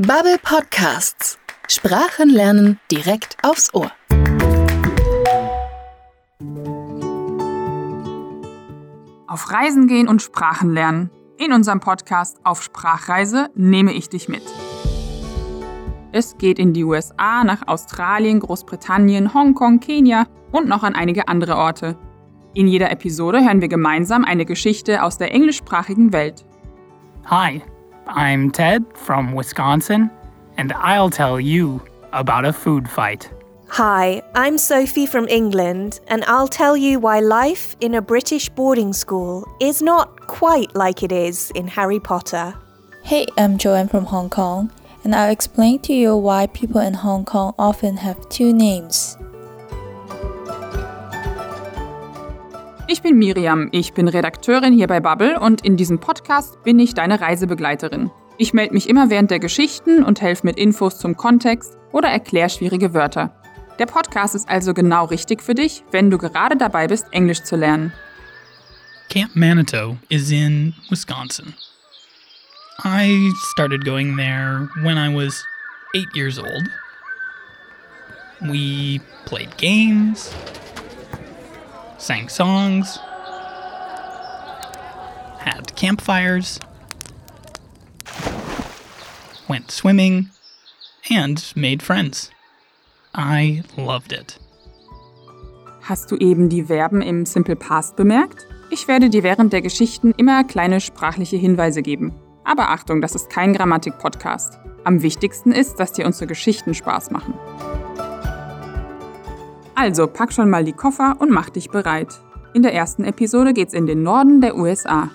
Bubble Podcasts. Sprachen lernen direkt aufs Ohr. Auf Reisen gehen und Sprachen lernen. In unserem Podcast Auf Sprachreise nehme ich dich mit. Es geht in die USA, nach Australien, Großbritannien, Hongkong, Kenia und noch an einige andere Orte. In jeder Episode hören wir gemeinsam eine Geschichte aus der englischsprachigen Welt. Hi, I'm Ted from Wisconsin, and I'll tell you about a food fight. Hi, I'm Sophie from England, and I'll tell you why life in a British boarding school is not quite like it is in Harry Potter. Hey, I'm Joanne from Hong Kong, and I'll explain to you why people in Hong Kong often have two names. Ich bin Miriam, ich bin Redakteurin hier bei Bubble und in diesem Podcast bin ich deine Reisebegleiterin. Ich melde mich immer während der Geschichten und helfe mit Infos zum Kontext oder erkläre schwierige Wörter. Der Podcast ist also genau richtig für dich, wenn du gerade dabei bist, Englisch zu lernen. Camp Manitou is in Wisconsin. I started going there when I was eight years old. We played games, sang songs, had campfires, went swimming, and made friends. I loved it. Hast du eben die Verben im Simple Past bemerkt? Ich werde dir während der Geschichten immer kleine sprachliche Hinweise geben. Aber Achtung, das ist kein Grammatik-Podcast. Am wichtigsten ist, dass dir unsere Geschichten Spaß machen. Also pack schon mal die Koffer und mach dich bereit. In der ersten Episode geht's in den Norden der USA.